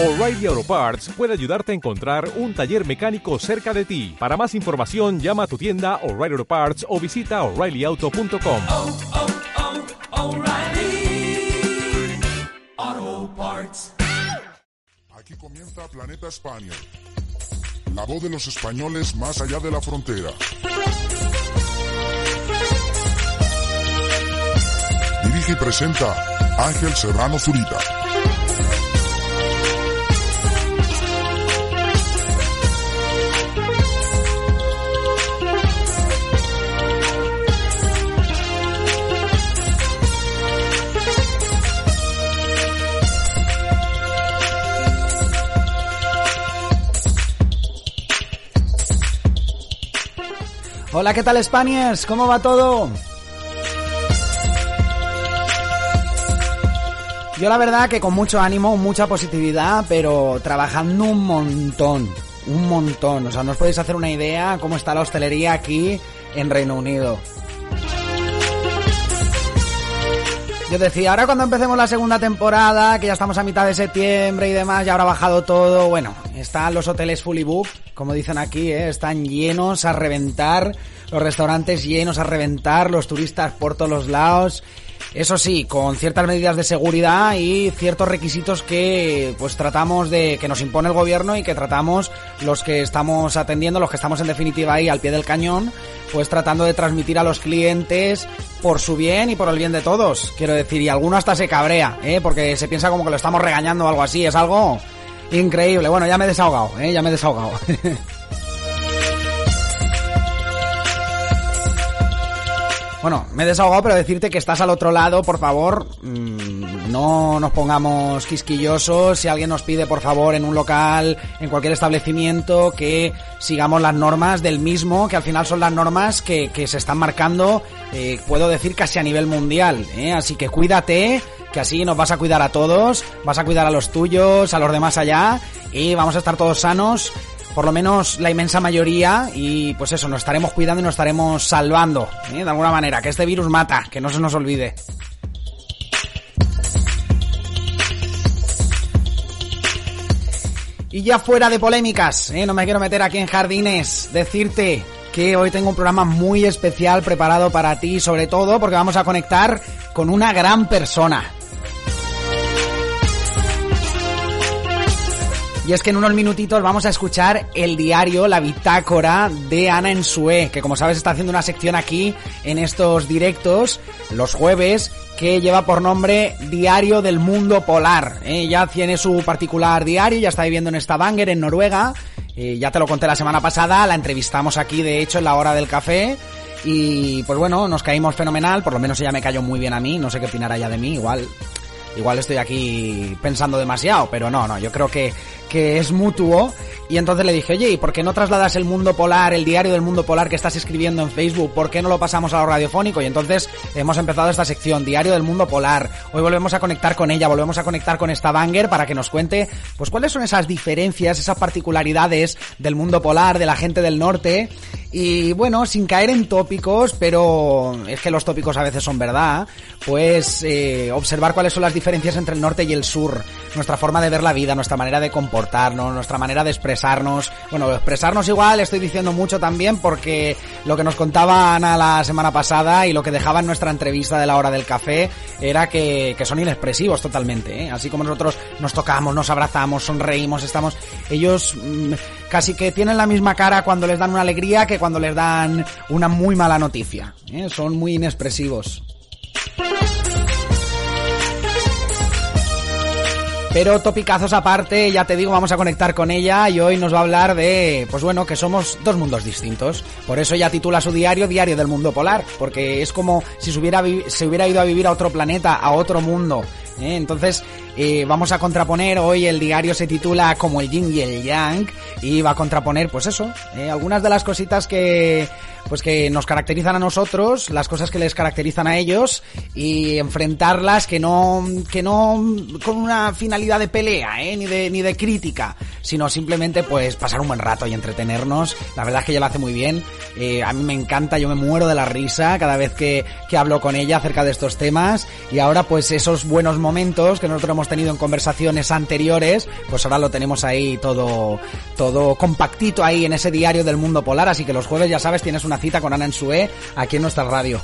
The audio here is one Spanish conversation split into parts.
O'Reilly Auto Parts puede ayudarte a encontrar un taller mecánico cerca de ti. Para más información, llama a tu tienda O'Reilly Auto Parts o visita oreillyauto.com. oh, oh, O'Reilly Auto Parts. Aquí comienza Planeta España. La voz de los españoles más allá de la frontera. Dirige y presenta Ángel Serrano Zurita. Hola, ¿qué tal Spaniards? ¿Cómo va todo? Yo la verdad que con mucho ánimo, mucha positividad, pero trabajando un montón, un montón. O sea, no os podéis hacer una idea cómo está la hostelería aquí en Reino Unido. Yo decía, ahora cuando empecemos la segunda temporada, que ya estamos a mitad de septiembre y demás, ya habrá bajado todo. Bueno, están los hoteles fully booked, como dicen aquí, ¿eh? están llenos a reventar, los restaurantes llenos a reventar, los turistas por todos los lados. Eso sí, con ciertas medidas de seguridad y ciertos requisitos que pues tratamos de que nos impone el gobierno y que tratamos los que estamos atendiendo, los que estamos en definitiva ahí al pie del cañón, pues tratando de transmitir a los clientes por su bien y por el bien de todos. Quiero decir, y alguno hasta se cabrea, ¿eh? porque se piensa como que lo estamos regañando o algo así, es algo increíble. Bueno, ya me he desahogado, ¿eh? ya me he desahogado. Bueno, me he desahogado, pero decirte que estás al otro lado, por favor, mmm, no nos pongamos quisquillosos. Si alguien nos pide, por favor, en un local, en cualquier establecimiento, que sigamos las normas del mismo, que al final son las normas que, que se están marcando, eh, puedo decir, casi a nivel mundial. ¿eh? Así que cuídate, que así nos vas a cuidar a todos, vas a cuidar a los tuyos, a los demás allá, y vamos a estar todos sanos por lo menos la inmensa mayoría, y pues eso, nos estaremos cuidando y nos estaremos salvando, ¿eh? de alguna manera, que este virus mata, que no se nos olvide. Y ya fuera de polémicas, ¿eh? no me quiero meter aquí en jardines, decirte que hoy tengo un programa muy especial preparado para ti, sobre todo porque vamos a conectar con una gran persona. Y es que en unos minutitos vamos a escuchar el diario, la bitácora de Ana Ensue, que como sabes está haciendo una sección aquí en estos directos los jueves que lleva por nombre Diario del Mundo Polar. Ya tiene su particular diario, ya está viviendo en Stavanger, en Noruega. Eh, ya te lo conté la semana pasada, la entrevistamos aquí de hecho en la hora del café. Y pues bueno, nos caímos fenomenal, por lo menos ella me cayó muy bien a mí, no sé qué opinará ella de mí, igual igual estoy aquí pensando demasiado, pero no, no, yo creo que, que es mutuo. Y entonces le dije, oye, ¿y por qué no trasladas el mundo polar, el diario del mundo polar que estás escribiendo en Facebook? ¿Por qué no lo pasamos a lo radiofónico? Y entonces hemos empezado esta sección, Diario del Mundo Polar. Hoy volvemos a conectar con ella, volvemos a conectar con esta banger para que nos cuente, pues cuáles son esas diferencias, esas particularidades del mundo polar, de la gente del norte. Y bueno, sin caer en tópicos, pero es que los tópicos a veces son verdad, pues eh, observar cuáles son las diferencias entre el norte y el sur, nuestra forma de ver la vida, nuestra manera de comportarnos, nuestra manera de expresarnos. Bueno, expresarnos igual estoy diciendo mucho también porque lo que nos contaba Ana la semana pasada y lo que dejaba en nuestra entrevista de la hora del café era que, que son inexpresivos totalmente, ¿eh? así como nosotros nos tocamos, nos abrazamos, sonreímos, estamos, ellos mmm, casi que tienen la misma cara cuando les dan una alegría que cuando les dan una muy mala noticia. ¿eh? Son muy inexpresivos. Pero topicazos aparte, ya te digo, vamos a conectar con ella y hoy nos va a hablar de, pues bueno, que somos dos mundos distintos. Por eso ella titula su diario Diario del Mundo Polar, porque es como si se hubiera, se hubiera ido a vivir a otro planeta, a otro mundo. ¿Eh? Entonces, eh, vamos a contraponer, hoy el diario se titula como el yin y el yang, y va a contraponer, pues eso, eh, algunas de las cositas que, pues que nos caracterizan a nosotros, las cosas que les caracterizan a ellos, y enfrentarlas que no, que no con una finalidad de pelea, ¿eh? ni de, ni de crítica, sino simplemente pues pasar un buen rato y entretenernos. La verdad es que ella lo hace muy bien, eh, a mí me encanta, yo me muero de la risa cada vez que, que hablo con ella acerca de estos temas, y ahora pues esos buenos momentos momentos que nosotros hemos tenido en conversaciones anteriores, pues ahora lo tenemos ahí todo, todo compactito ahí en ese diario del mundo polar, así que los jueves ya sabes tienes una cita con Ana Ensue aquí en nuestra radio.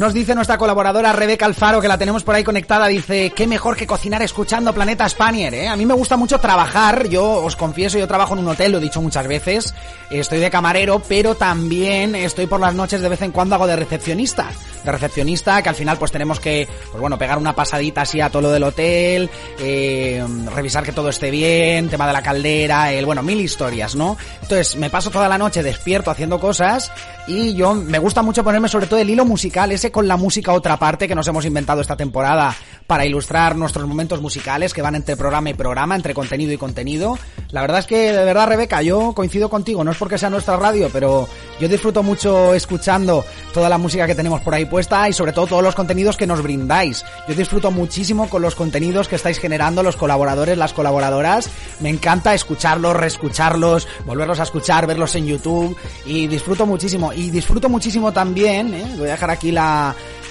Nos dice nuestra colaboradora Rebeca Alfaro, que la tenemos por ahí conectada, dice, qué mejor que cocinar escuchando Planeta Spanier, ¿eh? A mí me gusta mucho trabajar, yo os confieso, yo trabajo en un hotel, lo he dicho muchas veces, estoy de camarero, pero también estoy por las noches de vez en cuando hago de recepcionista. De recepcionista, que al final pues tenemos que, pues bueno, pegar una pasadita así a todo lo del hotel, eh, revisar que todo esté bien, tema de la caldera, el, bueno, mil historias, ¿no? Entonces, me paso toda la noche despierto haciendo cosas y yo me gusta mucho ponerme sobre todo el hilo musical, ese con la música otra parte que nos hemos inventado esta temporada para ilustrar nuestros momentos musicales que van entre programa y programa, entre contenido y contenido. La verdad es que, de verdad, Rebeca, yo coincido contigo, no es porque sea nuestra radio, pero yo disfruto mucho escuchando toda la música que tenemos por ahí puesta y sobre todo todos los contenidos que nos brindáis. Yo disfruto muchísimo con los contenidos que estáis generando los colaboradores, las colaboradoras. Me encanta escucharlos, reescucharlos, volverlos a escuchar, verlos en YouTube y disfruto muchísimo. Y disfruto muchísimo también, ¿eh? voy a dejar aquí la,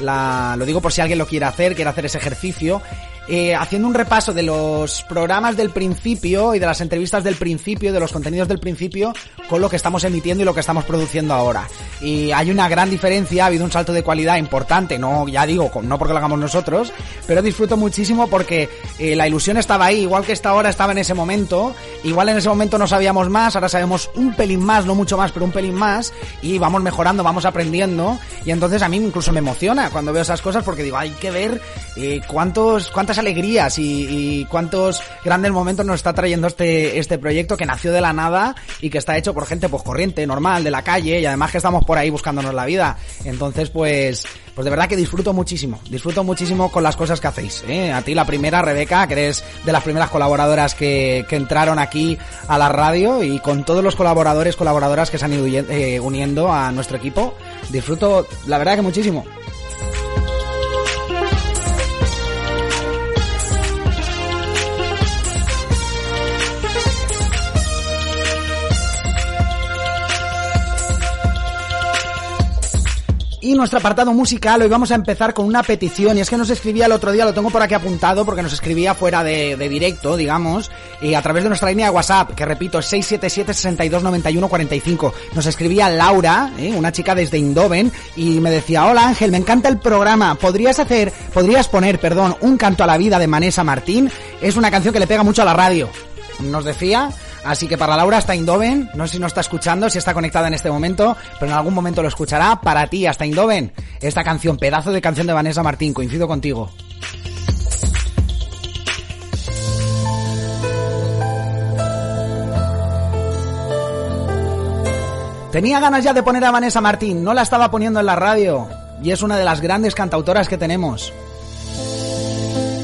lo digo por si alguien lo quiere hacer, quiere hacer ese ejercicio, eh, haciendo un repaso de los programas del principio y de las entrevistas del principio, de los contenidos del principio, con lo que estamos emitiendo y lo que estamos produciendo ahora. Y hay una gran diferencia, ha habido un salto de calidad importante, no, ya digo, no porque lo hagamos nosotros, pero disfruto muchísimo porque eh, la ilusión estaba ahí, igual que esta hora estaba en ese momento, igual en ese momento no sabíamos más, ahora sabemos un pelín más, no mucho más, pero un pelín más, y vamos mejorando, vamos aprendiendo, y entonces a mí incluso me emociona cuando veo esas cosas porque digo, hay que ver eh, cuántos, cuántas alegrías y, cuántos grandes momentos nos está trayendo este, este proyecto que nació de la nada y que está hecho por gente pues corriente, normal, de la calle y además que estamos por ahí buscándonos la vida. Entonces pues, pues de verdad que disfruto muchísimo, disfruto muchísimo con las cosas que hacéis. ¿eh? A ti la primera, Rebeca, que eres de las primeras colaboradoras que, que entraron aquí a la radio y con todos los colaboradores, colaboradoras que se han ido eh, uniendo a nuestro equipo. Disfruto, la verdad que muchísimo. Y nuestro apartado musical, hoy vamos a empezar con una petición, y es que nos escribía el otro día, lo tengo por aquí apuntado, porque nos escribía fuera de, directo, digamos, y a través de nuestra línea de WhatsApp, que repito, es 677-6291-45. Nos escribía Laura, ¿eh? una chica desde Indoven, y me decía, hola Ángel, me encanta el programa, ¿podrías hacer, podrías poner, perdón, un canto a la vida de Manesa Martín? Es una canción que le pega mucho a la radio. Nos decía, Así que para Laura hasta Indoven, no sé si no está escuchando, si está conectada en este momento, pero en algún momento lo escuchará. Para ti, hasta Indoven, esta canción, pedazo de canción de Vanessa Martín, coincido contigo. Tenía ganas ya de poner a Vanessa Martín, no la estaba poniendo en la radio, y es una de las grandes cantautoras que tenemos.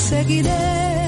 seguiré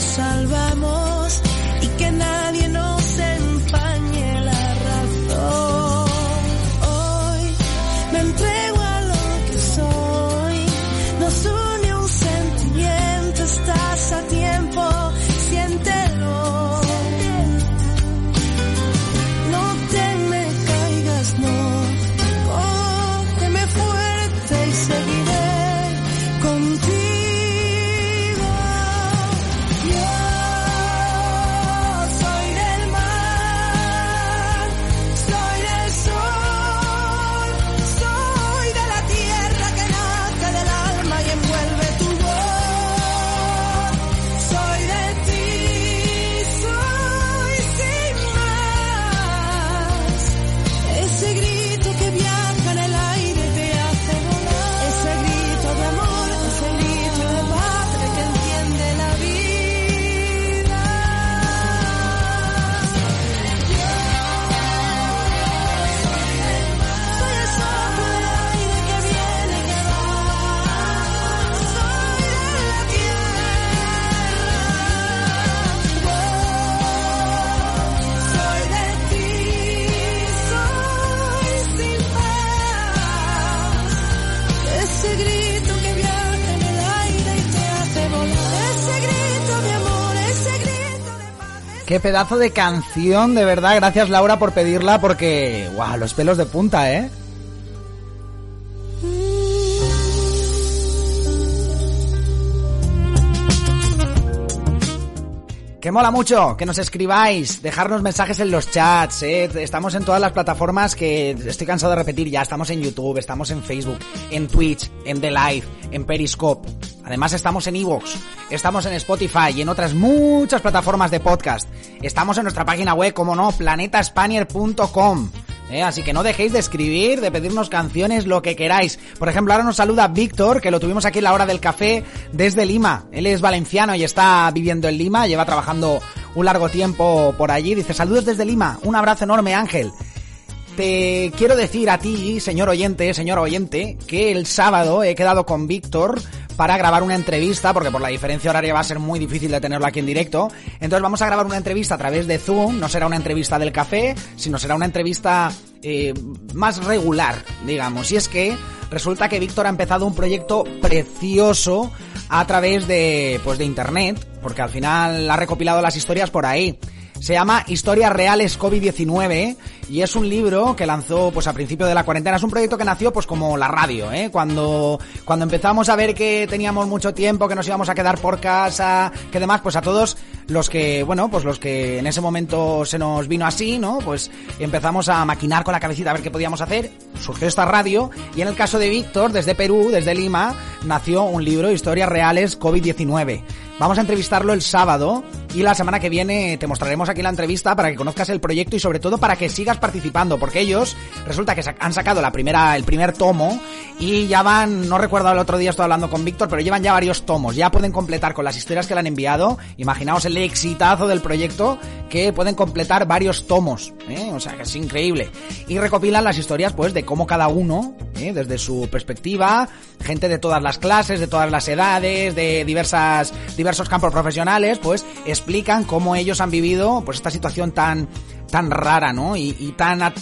salvamos Pedazo de canción, de verdad. Gracias Laura por pedirla porque, guau, los pelos de punta, ¿eh? Que mola mucho que nos escribáis, dejarnos mensajes en los chats, ¿eh? estamos en todas las plataformas que estoy cansado de repetir ya, estamos en YouTube, estamos en Facebook, en Twitch, en The Live, en Periscope, además estamos en Evox, estamos en Spotify y en otras muchas plataformas de podcast, estamos en nuestra página web, como no, planetaspanier.com. ¿eh? Así que no dejéis de escribir, de pedirnos canciones, lo que queráis. Por ejemplo, ahora nos saluda Víctor, que lo tuvimos aquí en la hora del café desde Lima. Él es valenciano y está viviendo en Lima, lleva trabajando un largo tiempo por allí. Dice, saludos desde Lima, un abrazo enorme Ángel. Te quiero decir a ti, señor oyente, señor oyente, que el sábado he quedado con Víctor para grabar una entrevista, porque por la diferencia horaria va a ser muy difícil de tenerlo aquí en directo. Entonces vamos a grabar una entrevista a través de Zoom, no será una entrevista del café, sino será una entrevista eh, más regular, digamos. Y es que resulta que Víctor ha empezado un proyecto precioso a través de, pues de internet, porque al final ha recopilado las historias por ahí. Se llama Historias Reales COVID-19 y es un libro que lanzó pues a principio de la cuarentena. Es un proyecto que nació pues como la radio, ¿eh? Cuando, cuando empezamos a ver que teníamos mucho tiempo, que nos íbamos a quedar por casa, que demás, pues a todos los que, bueno, pues los que en ese momento se nos vino así, ¿no? Pues empezamos a maquinar con la cabecita a ver qué podíamos hacer. Surgió esta radio y en el caso de Víctor, desde Perú, desde Lima, nació un libro, Historias Reales COVID-19. Vamos a entrevistarlo el sábado y la semana que viene te mostraremos aquí la entrevista para que conozcas el proyecto y sobre todo para que sigas participando, porque ellos resulta que han sacado la primera, el primer tomo y ya van, no recuerdo el otro día estoy hablando con Víctor, pero llevan ya varios tomos, ya pueden completar con las historias que le han enviado, imaginaos el exitazo del proyecto que pueden completar varios tomos, ¿eh? o sea que es increíble. Y recopilan las historias pues de cómo cada uno, ¿eh? desde su perspectiva, gente de todas las clases, de todas las edades, de diversas, campos profesionales, pues explican cómo ellos han vivido pues esta situación tan tan rara, ¿no? Y, y tan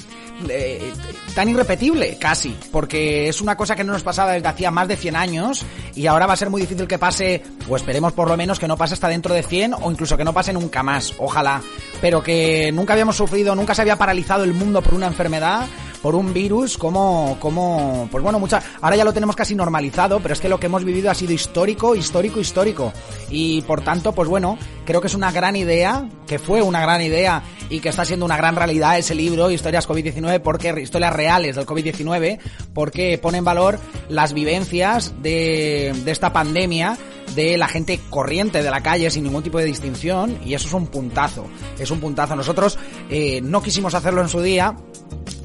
eh, tan irrepetible, casi, porque es una cosa que no nos pasaba desde hacía más de 100 años y ahora va a ser muy difícil que pase, o esperemos por lo menos que no pase hasta dentro de 100 o incluso que no pase nunca más, ojalá, pero que nunca habíamos sufrido, nunca se había paralizado el mundo por una enfermedad por un virus como, como, pues bueno, mucha, ahora ya lo tenemos casi normalizado, pero es que lo que hemos vivido ha sido histórico, histórico, histórico. Y por tanto, pues bueno, creo que es una gran idea, que fue una gran idea y que está siendo una gran realidad ese libro, Historias COVID-19, porque, historias reales del COVID-19, porque pone en valor las vivencias de, de esta pandemia de la gente corriente de la calle sin ningún tipo de distinción y eso es un puntazo, es un puntazo. Nosotros eh, no quisimos hacerlo en su día,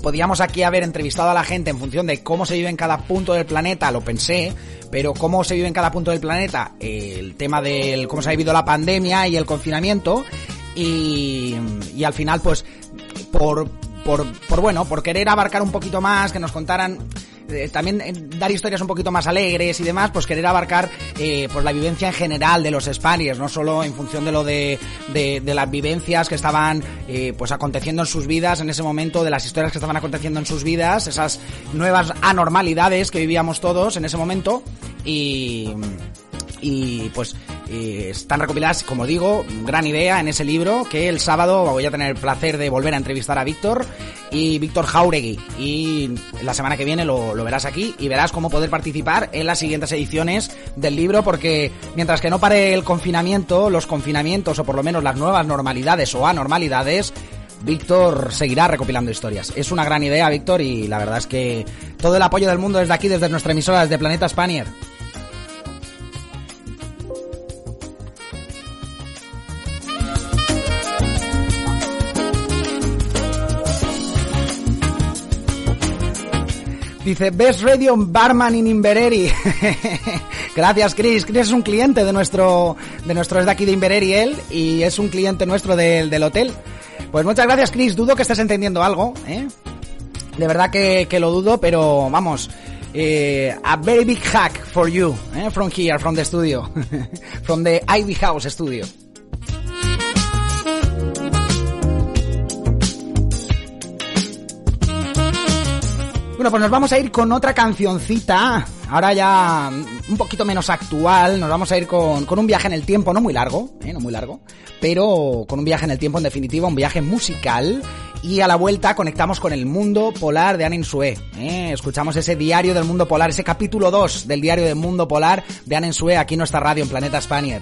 podíamos aquí haber entrevistado a la gente en función de cómo se vive en cada punto del planeta, lo pensé, pero cómo se vive en cada punto del planeta, el tema del cómo se ha vivido la pandemia y el confinamiento y, y al final pues por, por, por bueno, por querer abarcar un poquito más, que nos contaran eh, también eh, dar historias un poquito más alegres y demás, pues querer abarcar eh, pues la vivencia en general de los Spaniards, no solo en función de lo de, de, de las vivencias que estaban eh, pues aconteciendo en sus vidas en ese momento, de las historias que estaban aconteciendo en sus vidas, esas nuevas anormalidades que vivíamos todos en ese momento. Y y pues eh, están recopiladas, como digo, gran idea en ese libro que el sábado voy a tener el placer de volver a entrevistar a Víctor y Víctor Jauregui y la semana que viene lo, verás aquí y verás cómo poder participar en las siguientes ediciones del libro porque mientras que no pare el confinamiento, los confinamientos o por lo menos las nuevas normalidades o anormalidades Víctor seguirá recopilando historias. Es una gran idea, Víctor, y la verdad es que todo el apoyo del mundo desde aquí, desde nuestra emisora, desde Planeta Spanier. Dice, Best Radio Barman in Invereri. Gracias, Chris. Chris es un cliente de nuestro, de nuestro, es de aquí de Invereri él, y es un cliente nuestro del, del hotel. Pues muchas gracias, Chris. Dudo que estés entendiendo algo, ¿eh? De verdad que, que lo dudo, pero vamos. Eh, a very big hack for you, eh, from here, from the studio, from the Ivy House studio. Bueno, pues nos vamos a ir con otra cancioncita. ahora ya un poquito menos actual, nos vamos a ir con, con un viaje en el tiempo, no muy largo, ¿eh? no muy largo, pero con un viaje en el tiempo en definitiva, un viaje musical. Y a la vuelta conectamos con el mundo polar de Anen Sue. ¿eh? Escuchamos ese diario del mundo polar, ese capítulo 2 del diario del mundo polar de Anen Sue aquí en nuestra radio en Planeta Spanier.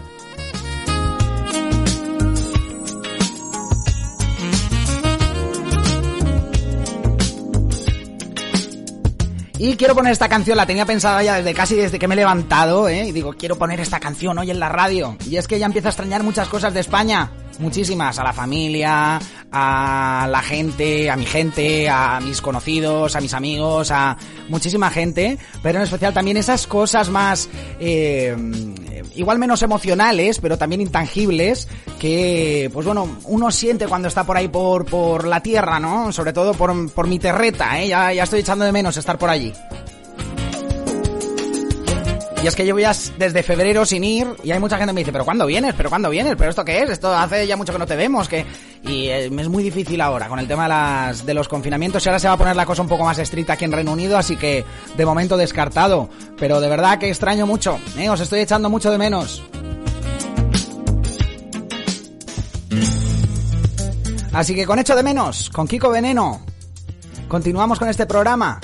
Y quiero poner esta canción, la tenía pensada ya desde casi desde que me he levantado, ¿eh? Y digo, quiero poner esta canción hoy en la radio. Y es que ya empiezo a extrañar muchas cosas de España. Muchísimas. A la familia, a la gente, a mi gente, a mis conocidos, a mis amigos, a muchísima gente. Pero en especial también esas cosas más... Eh, igual menos emocionales, pero también intangibles, que, pues bueno, uno siente cuando está por ahí por, por la tierra, ¿no? Sobre todo por, por mi terreta, ¿eh? Ya, ya estoy echando de menos estar por allí. Y es que llevo ya desde febrero sin ir y hay mucha gente que me dice, pero ¿cuándo vienes? ¿Pero cuándo vienes? ¿Pero esto qué es? Esto hace ya mucho que no te vemos, que... Y eh, es muy difícil ahora con el tema de los confinamientos y ahora se va a poner la cosa un poco más estricta aquí en Reino Unido, así que de momento descartado. Pero de verdad que extraño mucho, ¿eh? Os estoy echando mucho de menos. Así que con Hecho de Menos, con Kiko Veneno, continuamos con este programa.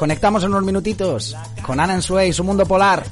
Conectamos en unos minutitos con Ana Ensue y su mundo polar.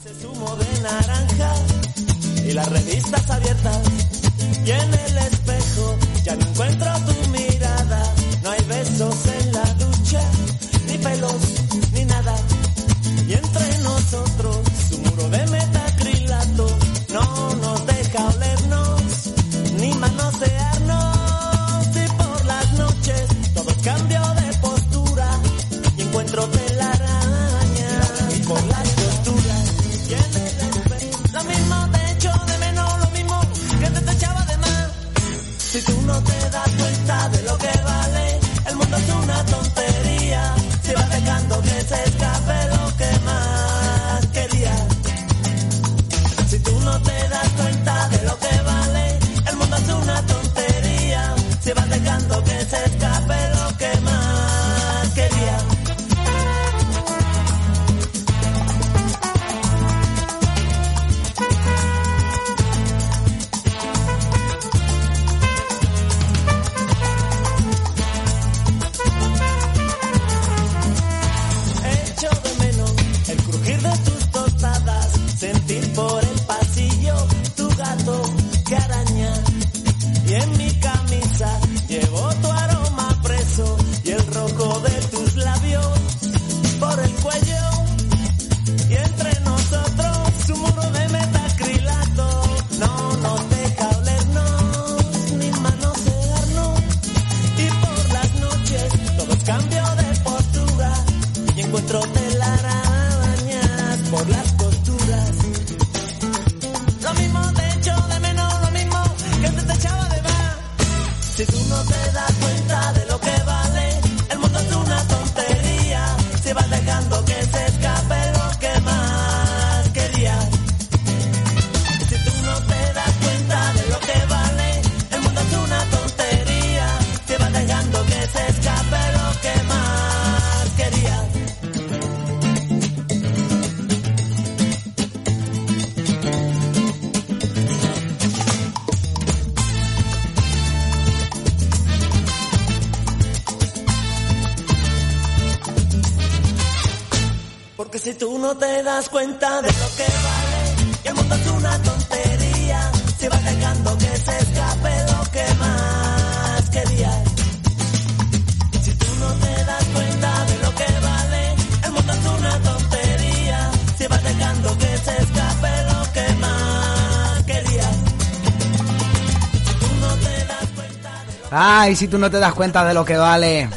No te das cuenta de lo que vale, y el mundo es una tontería, si vas dejando que se escape lo que más querías. Si tú no te das cuenta de lo que vale, el mundo es una tontería, si vas dejando que se escape lo que más querías. Si tú no te das cuenta Ay, si tú no te das cuenta de lo que vale.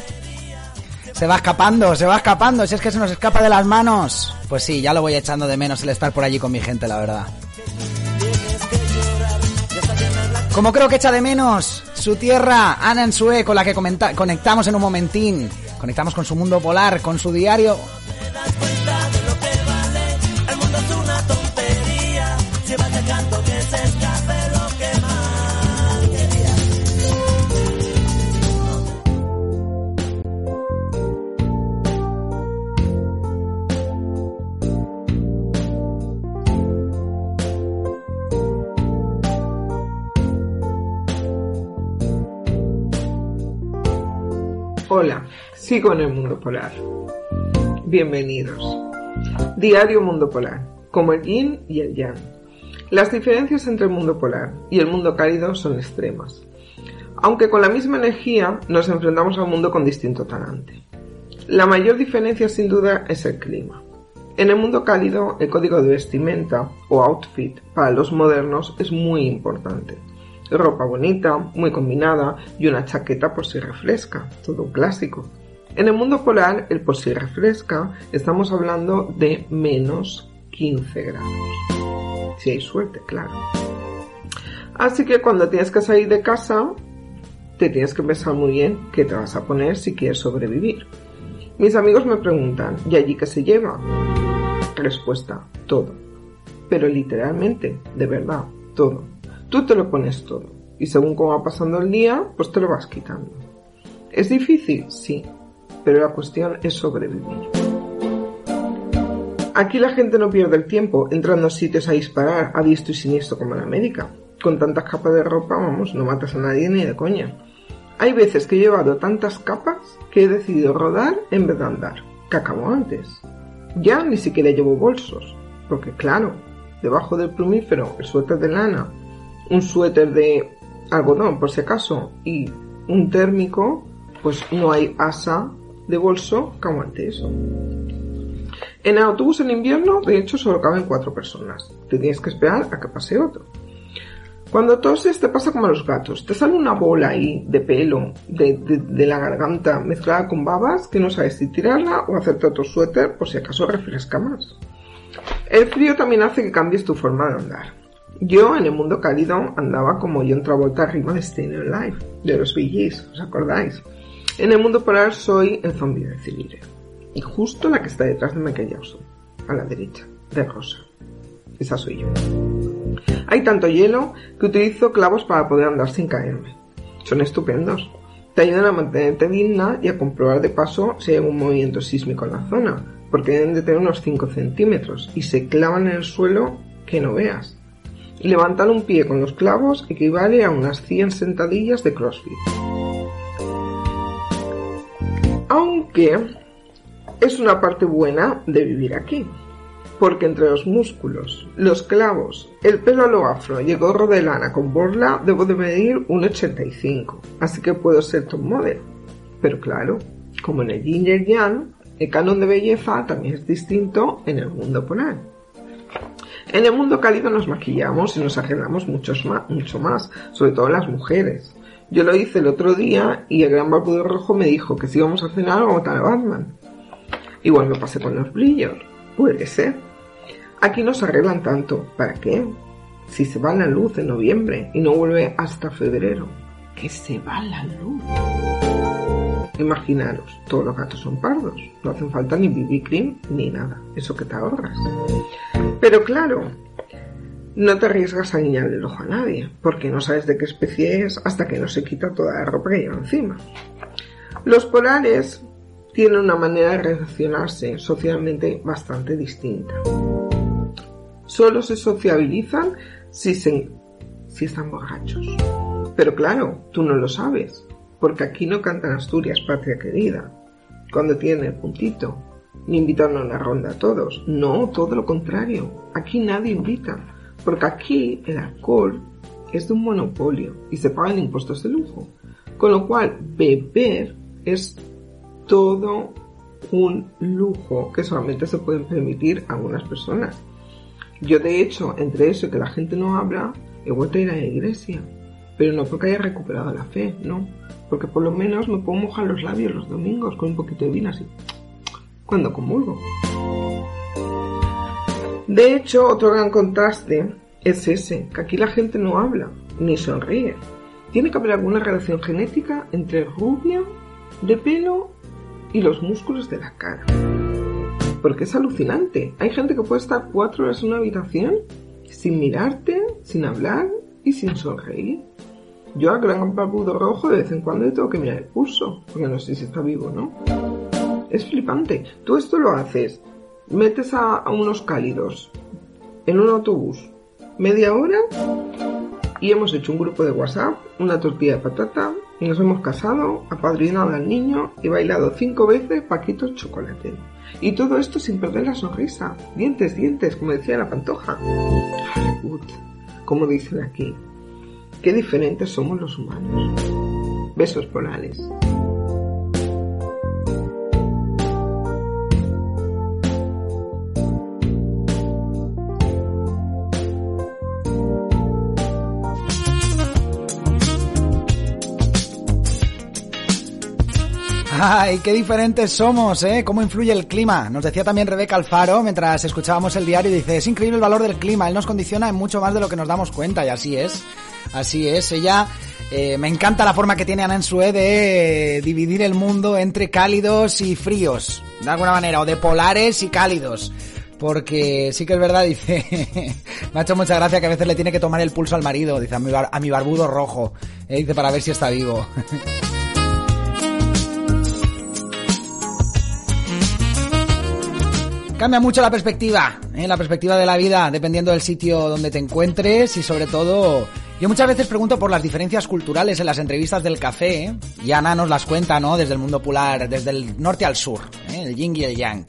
Se va escapando, se va escapando, si es que se nos escapa de las manos. Pues sí, ya lo voy echando de menos el estar por allí con mi gente, la verdad. Como creo que echa de menos su tierra, Ana Ensue, con la que conectamos en un momentín. Conectamos con su mundo polar, con su diario. Sigo en el mundo polar. Bienvenidos. Diario Mundo Polar, como el yin y el yang. Las diferencias entre el mundo polar y el mundo cálido son extremas. Aunque con la misma energía nos enfrentamos a un mundo con distinto talante. La mayor diferencia sin duda es el clima. En el mundo cálido, el código de vestimenta o outfit para los modernos es muy importante. Ropa bonita, muy combinada y una chaqueta por si refresca, todo un clásico. En el mundo polar, el por si refresca, estamos hablando de menos 15 grados. Si hay suerte, claro. Así que cuando tienes que salir de casa, te tienes que pensar muy bien qué te vas a poner si quieres sobrevivir. Mis amigos me preguntan, ¿y allí qué se lleva? Respuesta, todo. Pero literalmente, de verdad, todo. Tú te lo pones todo. Y según cómo va pasando el día, pues te lo vas quitando. ¿Es difícil? Sí. Pero la cuestión es sobrevivir. Aquí la gente no pierde el tiempo entrando a sitios a disparar a diestro y siniestro como en América. Con tantas capas de ropa, vamos, no matas a nadie ni de coña. Hay veces que he llevado tantas capas que he decidido rodar en vez de andar, que acabó antes. Ya ni siquiera llevo bolsos, porque claro, debajo del plumífero el suéter de lana, un suéter de algodón por si acaso y un térmico, pues no hay asa de bolso que aguante eso. En autobús en invierno, de hecho, solo caben cuatro personas. Te tienes que esperar a que pase otro. Cuando toses te pasa como a los gatos. Te sale una bola ahí de pelo de, la garganta mezclada con babas que no sabes si tirarla o hacerte otro suéter por si acaso refresca más. El frío también hace que cambies tu forma de andar. Yo en el mundo cálido andaba como yo otra vuelta arriba de Staying Alive, de los Gees, ¿os acordáis? En el mundo polar soy el zombie de Cilire. Y justo la que está detrás de Michael Jackson, a la derecha, de rosa. Esa soy yo. Hay tanto hielo que utilizo clavos para poder andar sin caerme. Son estupendos. Te ayudan a mantenerte digna y a comprobar de paso si hay algún movimiento sísmico en la zona, porque deben de tener unos 5 centímetros y se clavan en el suelo que no veas. Levantar un pie con los clavos equivale a unas 100 sentadillas de CrossFit. Aunque es una parte buena de vivir aquí, porque entre los músculos, los clavos, el pelo a lo afro y el gorro de lana con borla debo de medir 1,85, así que puedo ser top model. Pero claro, como en el yin y el canon de belleza también es distinto en el mundo polar. En el mundo cálido nos maquillamos y nos arreglamos muchos ma- mucho más, sobre todo las mujeres. Yo lo hice el otro día y el gran barbudo rojo me dijo que si íbamos a cenar tal a Batman. Igual me pasé con los brillos. Puede ser. Aquí no se arreglan tanto. ¿Para qué? Si se va la luz en noviembre y no vuelve hasta febrero. Que se va la luz. Imaginaros, todos los gatos son pardos. No hacen falta ni BB cream ni nada. Eso que te ahorras. Pero claro, no te arriesgas a guiñarle el ojo a nadie, porque no sabes de qué especie es hasta que no se quita toda la ropa que lleva encima. Los polares tienen una manera de relacionarse socialmente bastante distinta. Solo se sociabilizan si, se, si están borrachos. Pero claro, tú no lo sabes, porque aquí no cantan Asturias, patria querida, cuando tienen el puntito, ni invitan a una ronda a todos. No, todo lo contrario. Aquí nadie invita, porque aquí el alcohol es de un monopolio y se pagan impuestos de lujo. Con lo cual, beber es todo un lujo que solamente se pueden permitir algunas personas. Yo de hecho, entre eso y que la gente no habla, he vuelto a ir a la iglesia. Pero no porque haya recuperado la fe, no. Porque por lo menos me puedo mojar los labios los domingos con un poquito de vino así. Cuando comulgo. De hecho, otro gran contraste es ese, que aquí la gente no habla, ni sonríe. Tiene que haber alguna relación genética entre rubia, de pelo y los músculos de la cara. Porque es alucinante. Hay gente que puede estar cuatro horas en una habitación sin mirarte, sin hablar y sin sonreír. Yo al gran barbudo rojo de vez en cuando le tengo que mirar el pulso, porque no sé si está vivo o no. Es flipante. Tú esto lo haces, metes a, unos cálidos en un autobús media hora y hemos hecho un grupo de WhatsApp, una tortilla de patata, nos hemos casado, apadrinado al niño y bailado cinco veces Paquito Chocolate. Y todo esto sin perder la sonrisa. Dientes, dientes, como decía la pantoja. Hollywood, como dicen aquí. Qué diferentes somos los humanos. Besos polales. Ay, qué diferentes somos, ¿eh? ¿Cómo influye el clima? Nos decía también Rebeca Alfaro mientras escuchábamos el diario. Dice, es increíble el valor del clima. Él nos condiciona en mucho más de lo que nos damos cuenta. Y así es. Así es. Ella, eh, me encanta la forma que tiene Ana Ensue de dividir el mundo entre cálidos y fríos. De alguna manera. O de polares y cálidos. Porque sí que es verdad, dice, me ha hecho mucha gracia que a veces le tiene que tomar el pulso al marido, dice, a mi, a mi barbudo rojo, eh, dice, para ver si está vivo. Cambia mucho la perspectiva, ¿eh? la perspectiva de la vida, dependiendo del sitio donde te encuentres y sobre todo, yo muchas veces pregunto por las diferencias culturales en las entrevistas del café, ¿eh? y Ana nos las cuenta, ¿no? Desde el mundo popular, desde el norte al sur, ¿eh? el yin y el yang.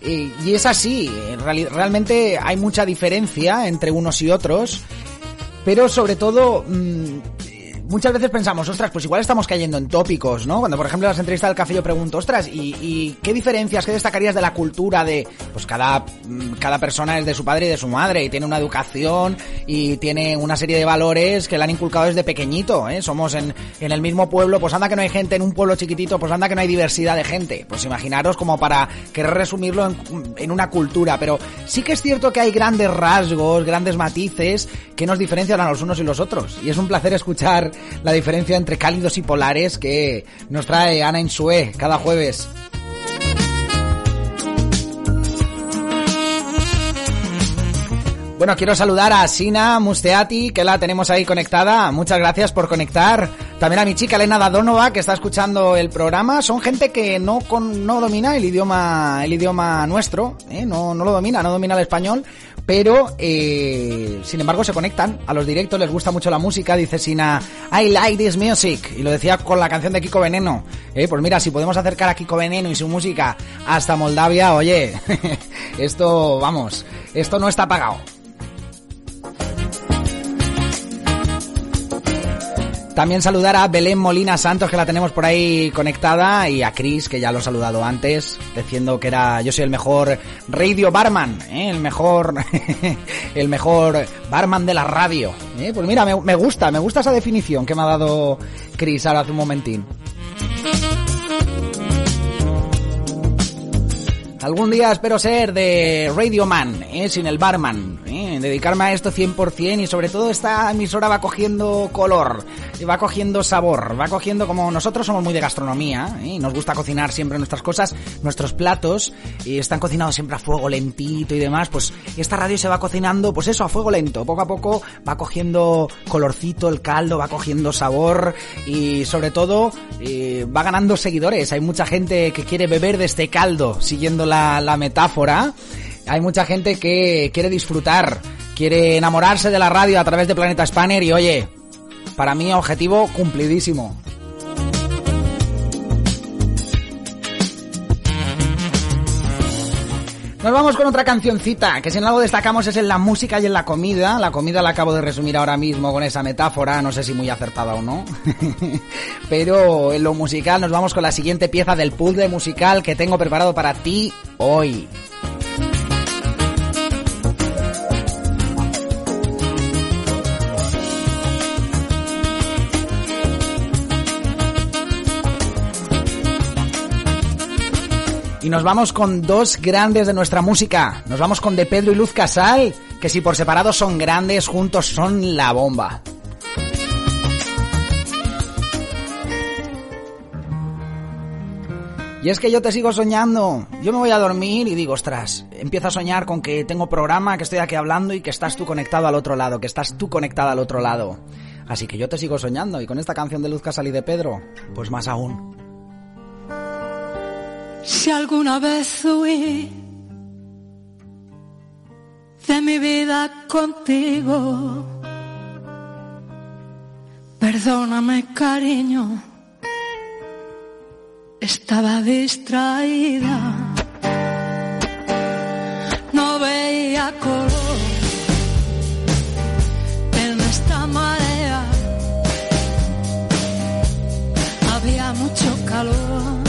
Y, es así, realmente hay mucha diferencia entre unos y otros, pero sobre todo mm, muchas veces pensamos, ostras, pues igual estamos cayendo en tópicos, ¿no? Cuando por ejemplo en las entrevistas del café yo pregunto, ostras, ¿y, y qué diferencias, qué destacarías de la cultura de, pues cada, mm, cada persona es de su padre y de su madre y tiene una educación y tiene una serie de valores que le han inculcado desde pequeñito, ¿eh? Somos en, en el mismo pueblo, pues anda que no hay gente en un pueblo chiquitito, pues anda que no hay diversidad de gente. Pues imaginaros como para querer resumirlo en, en una cultura, pero sí que es cierto que hay grandes rasgos, grandes matices que nos diferencian a los unos y los otros. Y es un placer escuchar la diferencia entre cálidos y polares que nos trae Ana Insue cada jueves. Bueno, quiero saludar a Sina Musteati, que la tenemos ahí conectada. Muchas gracias por conectar. También a mi chica Elena Dadonova, que está escuchando el programa. Son gente que no, con, no domina el idioma, el idioma nuestro, ¿eh? no, no lo domina, no domina el español, pero eh, sin embargo se conectan a los directos, les gusta mucho la música. Dice Sina, I like this music. Y lo decía con la canción de Kiko Veneno. Eh, pues mira, si podemos acercar a Kiko Veneno y su música hasta Moldavia, oye, esto, vamos, esto no está pagado. También saludar a Belén Molina Santos, que la tenemos por ahí conectada, y a Chris, que ya lo he saludado antes, diciendo que era, yo soy el mejor radio barman, ¿eh? el mejor, el mejor barman de la radio. ¿eh? Pues mira, me, me gusta, me gusta esa definición que me ha dado Chris ahora hace un momentín. Algún día espero ser de Radio Man, ¿eh? sin el barman, ¿eh? dedicarme a esto 100% y sobre todo esta emisora va cogiendo color, va cogiendo sabor, va cogiendo como nosotros somos muy de gastronomía ¿eh? y nos gusta cocinar siempre nuestras cosas, nuestros platos y están cocinados siempre a fuego lentito y demás, pues esta radio se va cocinando pues eso a fuego lento, poco a poco va cogiendo colorcito el caldo, va cogiendo sabor y sobre todo eh, va ganando seguidores, hay mucha gente que quiere beber de este caldo siguiendo la, metáfora. Hay mucha gente que quiere disfrutar, quiere enamorarse de la radio a través de Planeta Spanner y oye, para mí objetivo cumplidísimo. Nos vamos con otra cancioncita, que si en algo destacamos es en la música y en la comida. La comida la acabo de resumir ahora mismo con esa metáfora, no sé si muy acertada o no. Pero en lo musical nos vamos con la siguiente pieza del puzzle musical que tengo preparado para ti hoy. Nos vamos con dos grandes de nuestra música. Nos vamos con De Pedro y Luz Casal, que si por separado son grandes, juntos son la bomba. Y es que yo te sigo soñando. Yo me voy a dormir y digo, ostras, empiezo a soñar con que tengo programa, que estoy aquí hablando y que estás tú conectado al otro lado, que estás tú conectada al otro lado. Así que yo te sigo soñando y con esta canción de Luz Casal y de Pedro, pues más aún. Si alguna vez huí de mi vida contigo, Perdóname, cariño. Estaba distraída. No veía color en esta marea. Había mucho calor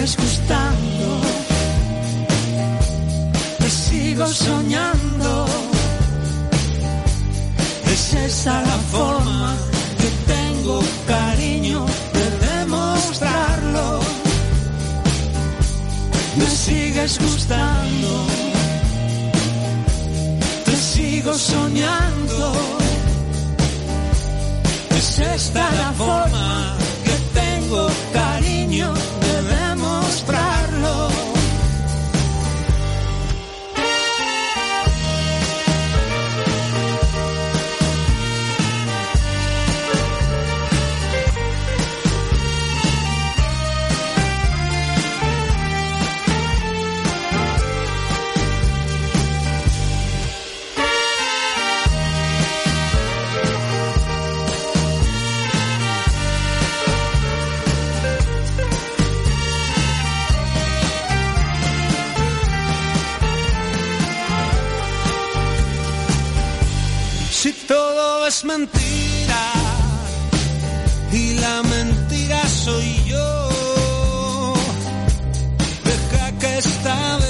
sigues gustando. Te sigo soñando. Es esa la forma que tengo, cariño, de demostrarlo. Me sigues gustando. Te sigo soñando. Es esta la forma que tengo, cariño, soy yo, deja que esta vez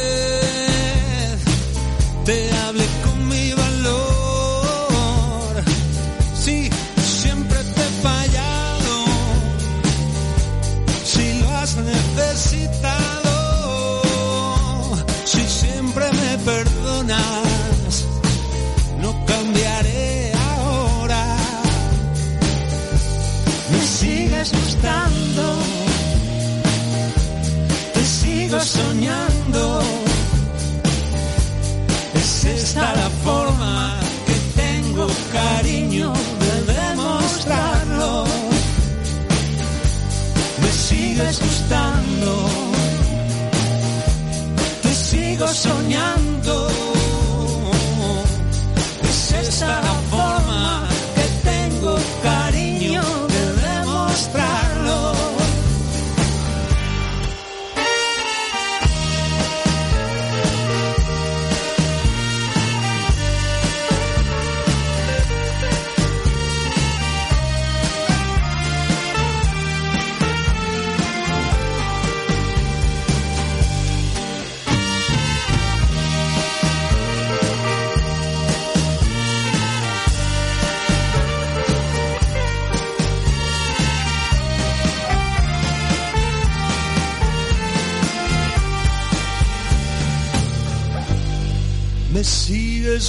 sigo soñando. Es esta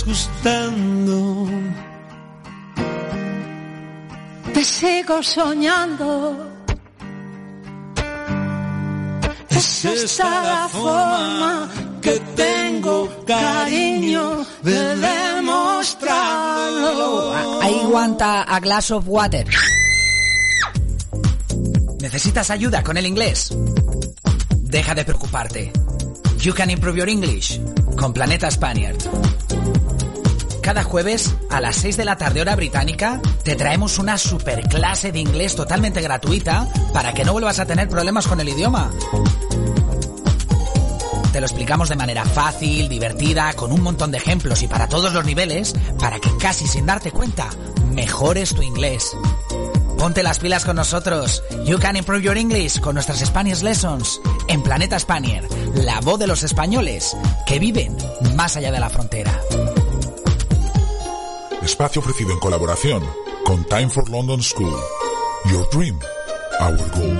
sigues gustando. te sigo soñando. Es esta la forma que tengo, cariño, de demostrarlo. I want a, a glass of water. ¿Necesitas ayuda con el inglés? Deja de preocuparte. You can improve your English con Planeta Spaniard. Cada jueves a las 6 de la tarde hora británica te traemos una super clase de inglés totalmente gratuita para que no vuelvas a tener problemas con el idioma. Te lo explicamos de manera fácil, divertida, con un montón de ejemplos y para todos los niveles, para que casi sin darte cuenta mejores tu inglés. Ponte las pilas con nosotros. You can improve your English con nuestras Spanish Lessons en Planeta Spanier, la voz de los españoles que viven más allá de la frontera. Espacio ofrecido en colaboración con Time for London School. Your dream, our goal.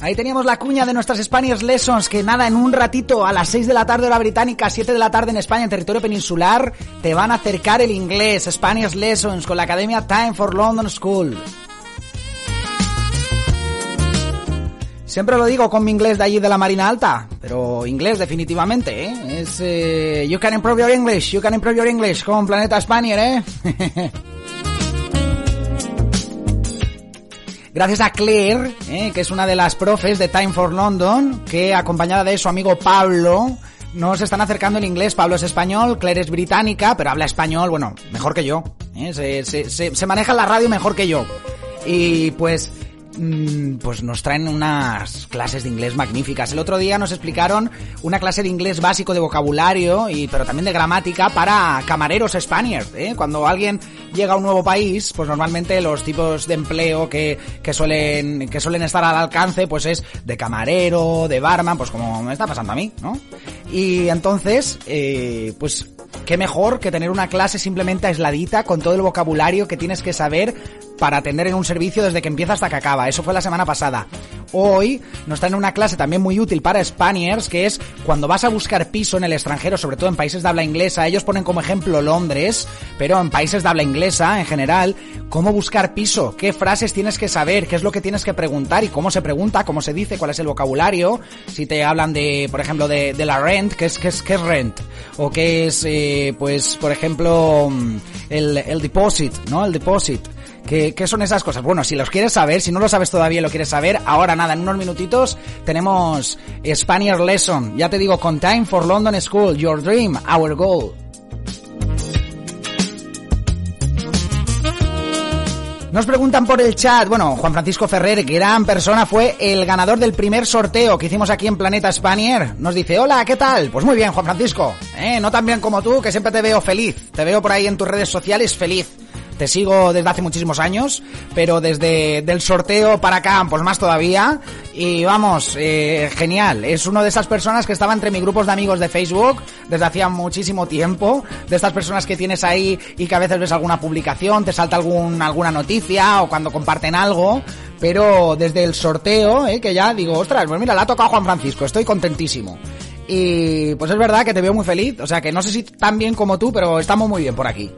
Ahí teníamos la cuña de nuestras Spanish Lessons, que nada, en un ratito, a las 6 de la tarde hora británica, 7 de la tarde en España, en territorio peninsular, te van a acercar el inglés, Spanish Lessons, con la Academia Time for London School. Siempre lo digo con mi inglés de allí de la Marina Alta, pero inglés definitivamente, ¿eh? Es eh, You can improve your English, you can improve your English con Planeta Spanier, ¿eh? gracias a Claire, eh, que es una de las profes de Time for London, que acompañada de su amigo Pablo, nos están acercando el inglés. Pablo es español, Claire es británica, pero habla español, bueno, mejor que yo. ¿eh? Se, se, maneja en la radio mejor que yo. Y pues pues nos traen unas clases de inglés magníficas. El otro día nos explicaron una clase de inglés básico de vocabulario y pero también de gramática para camareros Spaniards. ¿eh? Cuando alguien llega a un nuevo país, pues normalmente los tipos de empleo que, que suelen que suelen estar al alcance, pues es de camarero, de barman, pues como me está pasando a mí, ¿no? Y entonces, eh, pues qué mejor que tener una clase simplemente aisladita con todo el vocabulario que tienes que saber para atender en un servicio desde que empieza hasta que acaba. Eso fue la semana pasada. Hoy nos traen una clase también muy útil para Spaniards, que es cuando vas a buscar piso en el extranjero, sobre todo en países de habla inglesa. Ellos ponen como ejemplo Londres, pero en países de habla inglesa en general, cómo buscar piso, qué frases tienes que saber, qué es lo que tienes que preguntar y cómo se pregunta, cómo se dice, cuál es el vocabulario. Si te hablan de, por ejemplo, de, la rent, ¿qué es, qué es, qué es rent? O qué es, eh, pues, por ejemplo, mm, el, el deposit, ¿no? El deposit. ¿Qué, ¿Qué, son esas cosas? Bueno, si los quieres saber, si no lo sabes todavía y lo quieres saber, ahora nada, en unos minutitos tenemos Spanish Lesson. Ya te digo, con Time for London School, Your Dream, Our Goal. Nos preguntan por el chat, bueno, Juan Francisco Ferrer, gran persona, fue el ganador del primer sorteo que hicimos aquí en Planeta Spanier. Nos dice, hola, ¿qué tal? Pues muy bien, Juan Francisco. ¿eh? No tan bien como tú, que siempre te veo feliz. Te veo por ahí en tus redes sociales feliz te sigo desde hace muchísimos años, pero desde del sorteo para acá, pues más todavía. Y vamos, eh, genial. Es uno de esas personas que estaba entre mis grupos de amigos de Facebook desde hacía muchísimo tiempo. De estas personas que tienes ahí y que a veces ves alguna publicación, te salta algún, alguna noticia o cuando comparten algo. Pero desde el sorteo, eh, que ya digo, ostras, pues mira, la ha tocado Juan Francisco, estoy contentísimo. Y pues es verdad que te veo muy feliz, o sea que no sé si tan bien como tú, pero estamos muy bien por aquí.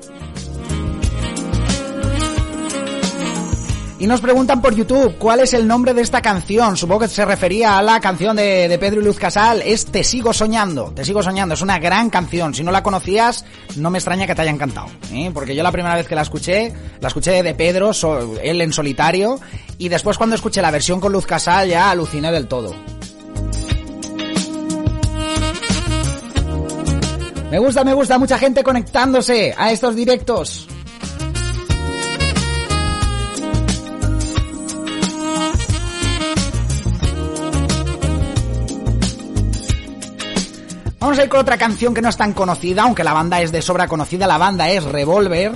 Y nos preguntan por YouTube cuál es el nombre de esta canción. Supongo que se refería a la canción de, de, Pedro y Luz Casal. Es Te sigo soñando. Te sigo soñando. Es una gran canción. Si no la conocías, no me extraña que te haya encantado. ¿eh? Porque yo la primera vez que la escuché, la escuché de Pedro, él en solitario. Y después cuando escuché la versión con Luz Casal ya aluciné del todo. Me gusta, me gusta mucha gente conectándose a estos directos. Vamos a ir con otra canción que no es tan conocida, aunque la banda es de sobra conocida, la banda es Revolver.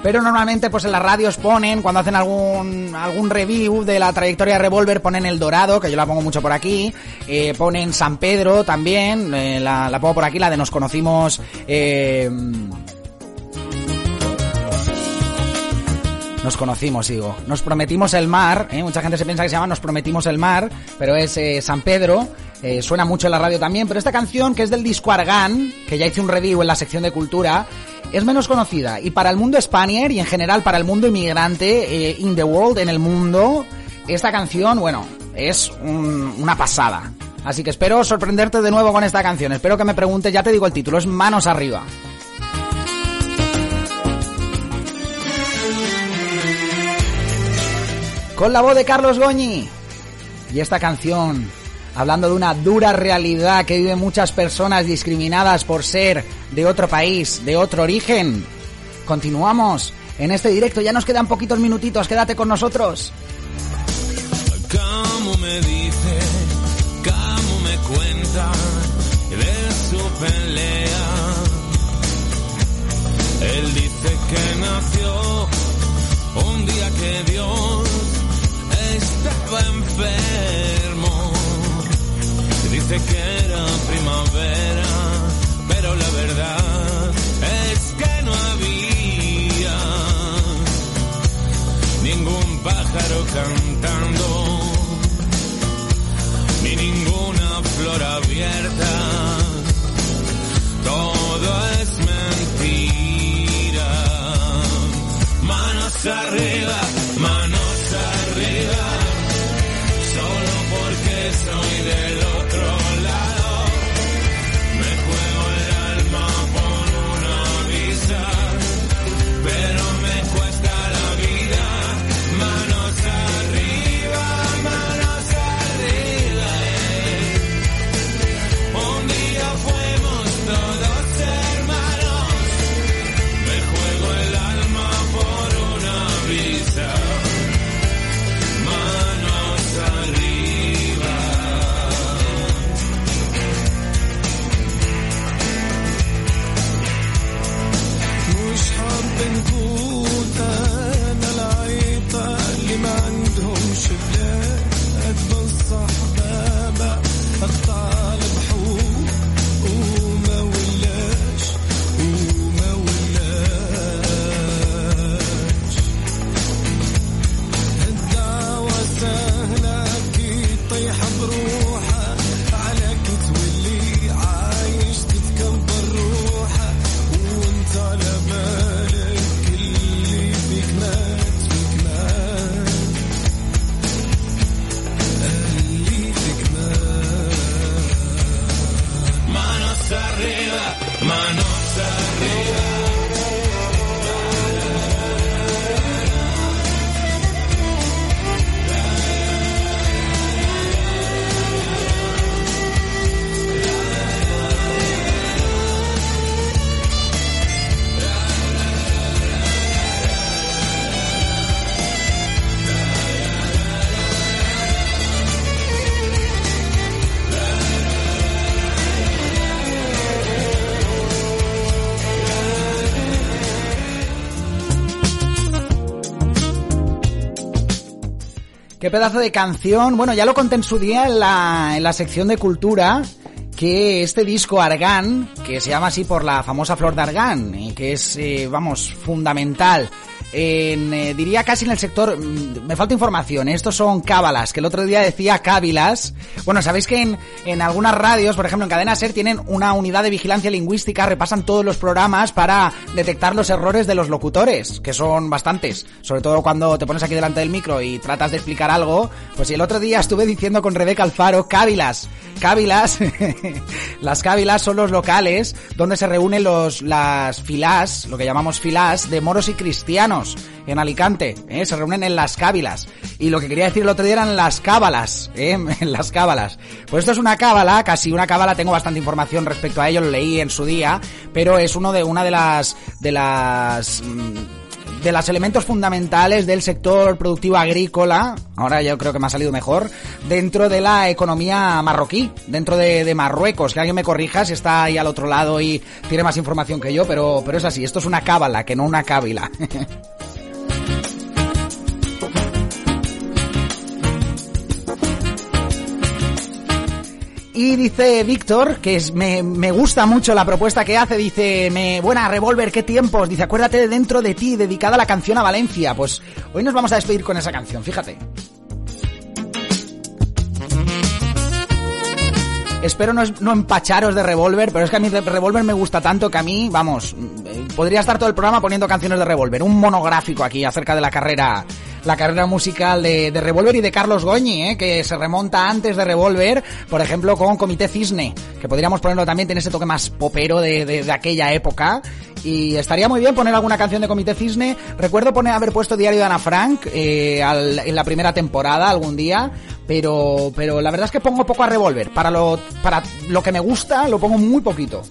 Pero normalmente pues en las radios ponen, cuando hacen algún, algún review de la trayectoria de Revolver, ponen El Dorado, que yo la pongo mucho por aquí, eh, ponen San Pedro también, eh, la, la, pongo por aquí, la de Nos Conocimos... Eh, nos conocimos, digo. Nos prometimos el mar, ¿eh? mucha gente se piensa que se llama Nos prometimos el mar, pero es eh, San Pedro, eh, suena mucho en la radio también, pero esta canción que es del disco Argan, que ya hice un review en la sección de cultura, es menos conocida y para el mundo spanier y en general para el mundo inmigrante, in the world, en el mundo, esta canción, bueno, es un, una pasada. Así que espero sorprenderte de nuevo con esta canción. Espero que me preguntes, ya te digo el título, es Manos Arriba. Con la voz de Carlos Goñi. Y esta canción, hablando de una dura realidad que viven muchas personas discriminadas por ser de otro país, de otro origen. Continuamos en este directo, ya nos quedan poquitos minutitos, quédate con nosotros. Cómo me dice, cómo me cuenta de su pelea. Él dice que nació un día que estaba enfermo. Dice que era primavera, Pedazo de canción. Bueno, ya lo conté en su día en la, en la sección de cultura que este disco Argan, que se llama así por la famosa flor de Argan, que es, eh, vamos, fundamental en, eh, diría casi en el sector, mm, me falta información, ¿eh? estos son cábalas, que el otro día decía cábilas. Bueno, sabéis que en, en algunas radios, por ejemplo en Cadena Ser, tienen una unidad de vigilancia lingüística, repasan todos los programas para detectar los errores de los locutores, que son bastantes, sobre todo cuando te pones aquí delante del micro y tratas de explicar algo, pues el otro día estuve diciendo con Rebeca Alfaro, cábilas, cábilas, las cábilas son los locales donde se reúnen los, las filás, lo que llamamos filás, de moros y cristianos en Alicante, ¿eh? se reúnen en las cábilas. Y lo que quería decir el otro día eran las cábalas, ¿eh? en las cábalas. Pues esto es una cábala, casi una cábala, tengo bastante información respecto a ello, lo leí en su día, pero es uno de una de las de las mm, de los elementos fundamentales del sector productivo agrícola, ahora yo creo que me ha salido mejor, dentro de la economía marroquí, dentro de, de Marruecos, que alguien me corrija si está ahí al otro lado y tiene más información que yo, pero, pero es así, esto es una cábala, que no una cábila. Y dice Víctor, que es, me, me gusta mucho la propuesta que hace, dice, me, buena, Revolver, qué tiempos, dice, acuérdate de dentro de ti, dedicada la canción a Valencia. Pues hoy nos vamos a despedir con esa canción, fíjate. Espero no, no empacharos de Revolver, pero es que a mí Revolver me gusta tanto que a mí, vamos, eh, podría estar todo el programa poniendo canciones de Revolver. Un monográfico aquí acerca de la carrera la carrera musical de, de Revolver y de Carlos Goñi, ¿eh? que se remonta antes de Revolver, por ejemplo, con Comité Cisne, que podríamos ponerlo también, tiene ese toque más popero de, de, aquella época. Y estaría muy bien poner alguna canción de Comité Cisne. Recuerdo poner haber puesto Diario de Ana Frank eh, al, en la primera temporada algún día, pero, pero la verdad es que pongo poco a Revolver. Para lo, para lo que me gusta, lo pongo muy poquito.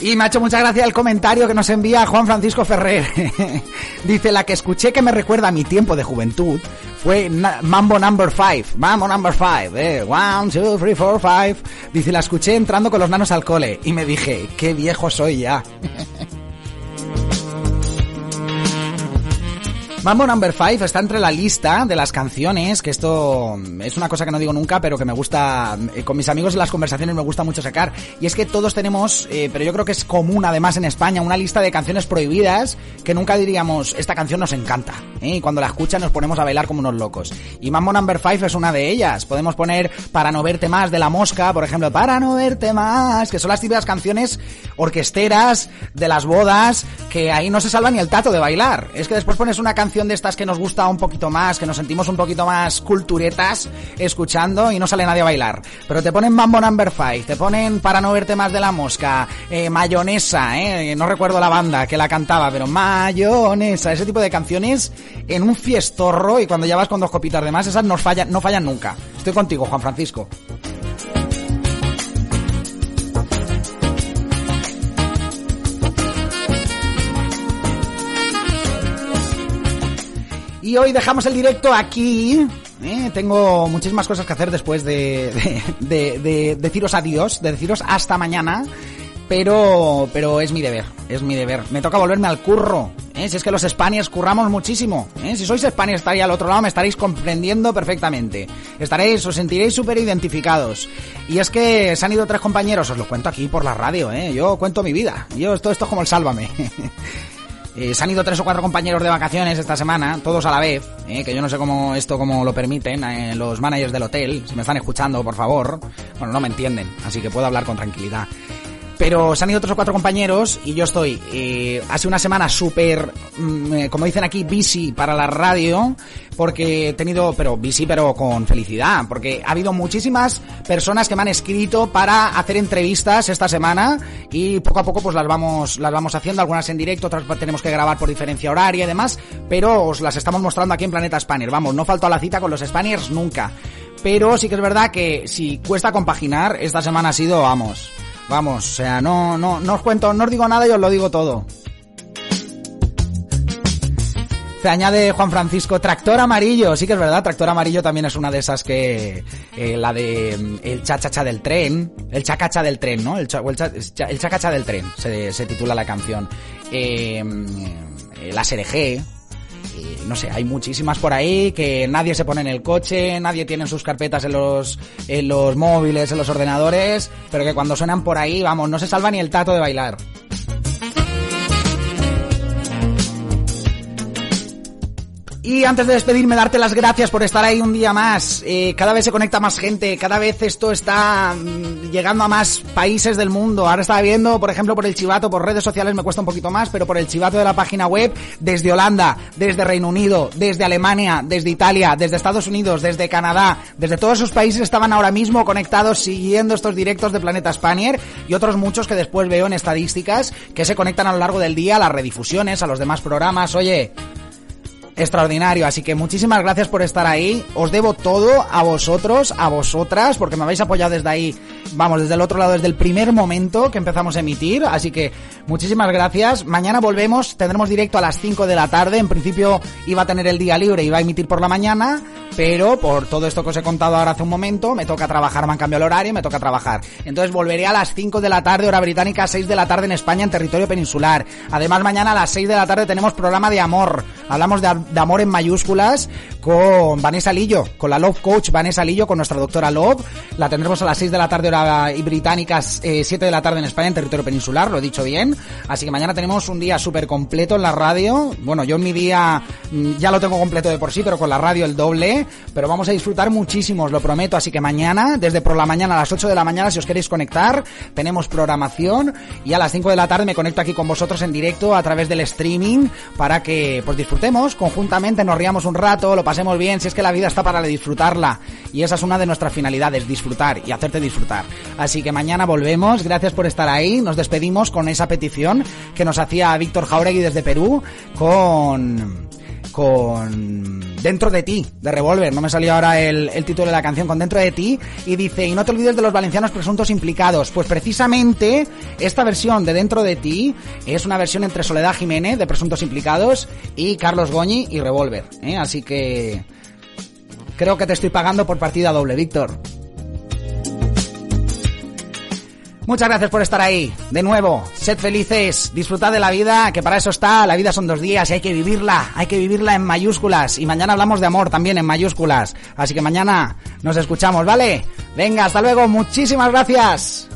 Y me ha hecho mucha gracia el comentario que nos envía Juan Francisco Ferrer. Dice, la que escuché que me recuerda a mi tiempo de juventud fue Mambo Number 5. Mambo Number 5. Eh. One, two, three, four, five. Dice, la escuché entrando con los nanos al cole. Y me dije, qué viejo soy ya. Mambo Number 5 está entre la lista de las canciones, que esto es una cosa que no digo nunca, pero que me gusta, eh, con mis amigos en las conversaciones me gusta mucho sacar. Y es que todos tenemos, eh, pero yo creo que es común además en España, una lista de canciones prohibidas que nunca diríamos, esta canción nos encanta. ¿eh? Y cuando la escuchan nos ponemos a bailar como unos locos. Y Mambo Number 5 es una de ellas. Podemos poner Para no verte más de la mosca, por ejemplo, Para no verte más, que son las típicas canciones orquesteras de las bodas, que ahí no se salva ni el tato de bailar. Es que después pones una canción de estas que nos gusta un poquito más, que nos sentimos un poquito más culturetas escuchando y no sale nadie a bailar. Pero te ponen Mambo Number 5, te ponen Para no verte más de la mosca, eh, Mayonesa, eh, no recuerdo la banda que la cantaba, pero Mayonesa, ese tipo de canciones en un fiestorro y cuando ya vas con dos copitas de más, esas no fallan, no fallan nunca. Estoy contigo, Juan Francisco. Y hoy dejamos el directo aquí. ¿eh? Tengo muchísimas cosas que hacer después de, de, de, de deciros adiós, de deciros hasta mañana. Pero, pero es mi deber, es mi deber. Me toca volverme al curro. ¿eh? Si es que los Spaniards curramos muchísimo. ¿eh? Si sois Spaniards estaría al otro lado, me estaréis comprendiendo perfectamente. Estaréis, os sentiréis súper identificados. Y es que se han ido tres compañeros, os lo cuento aquí por la radio. Yo cuento mi vida. Yo, todo esto es como el sálvame. Eh, se han ido tres o cuatro compañeros de vacaciones esta semana, todos a la vez, eh, que yo no sé cómo esto cómo lo permiten eh, los managers del hotel, si me están escuchando, por favor. Bueno, no me entienden, así que puedo hablar con tranquilidad. Pero se han ido tres o cuatro compañeros y yo estoy eh, hace una semana súper, mm, eh, como dicen aquí, busy para la radio, porque he tenido, pero busy pero con felicidad, porque ha habido muchísimas personas que me han escrito para hacer entrevistas esta semana y poco a poco pues las vamos, las vamos haciendo, algunas en directo, otras tenemos que grabar por diferencia horaria y demás, pero os las estamos mostrando aquí en Planeta Spanier. Vamos, no falto a la cita con los Spaniers nunca. Pero sí que es verdad que si cuesta compaginar, esta semana ha sido, vamos, Vamos, o sea, no, no, no os cuento, no os digo nada y os lo digo todo. Se añade Juan Francisco, tractor amarillo, sí que es verdad, tractor amarillo también es una de esas que, eh, la de mm, el chachacha del tren, el chacacha del tren, ¿no? El, cha, el, cha- el chacacha del tren, se, se titula la canción. Eh, mm, la SRG, no sé, hay muchísimas por ahí que nadie se pone en el coche, nadie tiene sus carpetas en los, en los móviles, en los ordenadores, pero que cuando suenan por ahí, vamos, no se salva ni el tato de bailar. Y antes de despedirme, darte las gracias por estar ahí un día más. Eh, cada vez se conecta más gente, cada vez esto está mm, llegando a más países del mundo. Ahora estaba viendo, por ejemplo, por el chivato, por redes sociales me cuesta un poquito más, pero por el chivato de la página web, desde Holanda, desde Reino Unido, desde Alemania, desde Italia, desde Estados Unidos, desde Canadá, desde todos esos países estaban ahora mismo conectados siguiendo estos directos de Planeta Spanier y otros muchos que después veo en estadísticas que se conectan a lo largo del día a las redifusiones, a los demás programas. Oye, extraordinario. Así que muchísimas gracias por estar ahí. Os debo todo a vosotros, a vosotras, porque me habéis apoyado desde ahí, vamos, desde el otro lado, desde el primer momento que empezamos a emitir. Así que muchísimas gracias. Mañana volvemos, tendremos directo a las 5 de la tarde. En principio iba a tener el día libre, iba a emitir por la mañana, pero por todo esto que os he contado ahora hace un momento, me toca trabajar, me han cambiado el horario, me toca trabajar. Entonces volveré a las 5 de la tarde, hora británica, 6 de la tarde en España, en territorio peninsular. Además, mañana a las 6 de la tarde tenemos programa de amor. Hablamos de, de amor en mayúsculas con Vanessa Lillo, con la Love Coach Vanessa Lillo, con nuestra doctora Love. La tendremos a las 6 de la tarde, hora británica, eh, 7 de la tarde en España, en territorio peninsular, lo he dicho bien. Así que mañana tenemos un día súper completo en la radio. Bueno, yo en mi día mm, ya lo tengo completo de por sí, pero con la radio el doble. Pero vamos a disfrutar muchísimo, os lo prometo. Así que mañana, desde por la mañana a las 8 de la mañana, si os queréis conectar, tenemos programación. Y a las 5 de la tarde me conecto aquí con vosotros en directo a través del streaming para que pues disfrutemos conjuntamente, nos riamos un rato, lo pasemos bien. Si es que la vida está para disfrutarla. Y esa es una de nuestras finalidades, disfrutar y hacerte disfrutar. Así que mañana volvemos. Gracias por estar ahí. Nos despedimos con esa petición que nos hacía Víctor Jauregui desde Perú con con Dentro de ti, de Revolver, no me salió ahora el, el, título de la canción, con Dentro de ti, y dice, y no te olvides de los valencianos presuntos implicados, pues precisamente esta versión de Dentro de ti es una versión entre Soledad Jiménez, de presuntos implicados, y Carlos Goñi y Revolver, ¿eh? así que creo que te estoy pagando por partida doble, Víctor. Muchas gracias por estar ahí. De nuevo, sed felices, disfrutad de la vida, que para eso está. La vida son dos días y hay que vivirla. Hay que vivirla en mayúsculas. Y mañana hablamos de amor también en mayúsculas. Así que mañana nos escuchamos, ¿vale? Venga, hasta luego. Muchísimas gracias.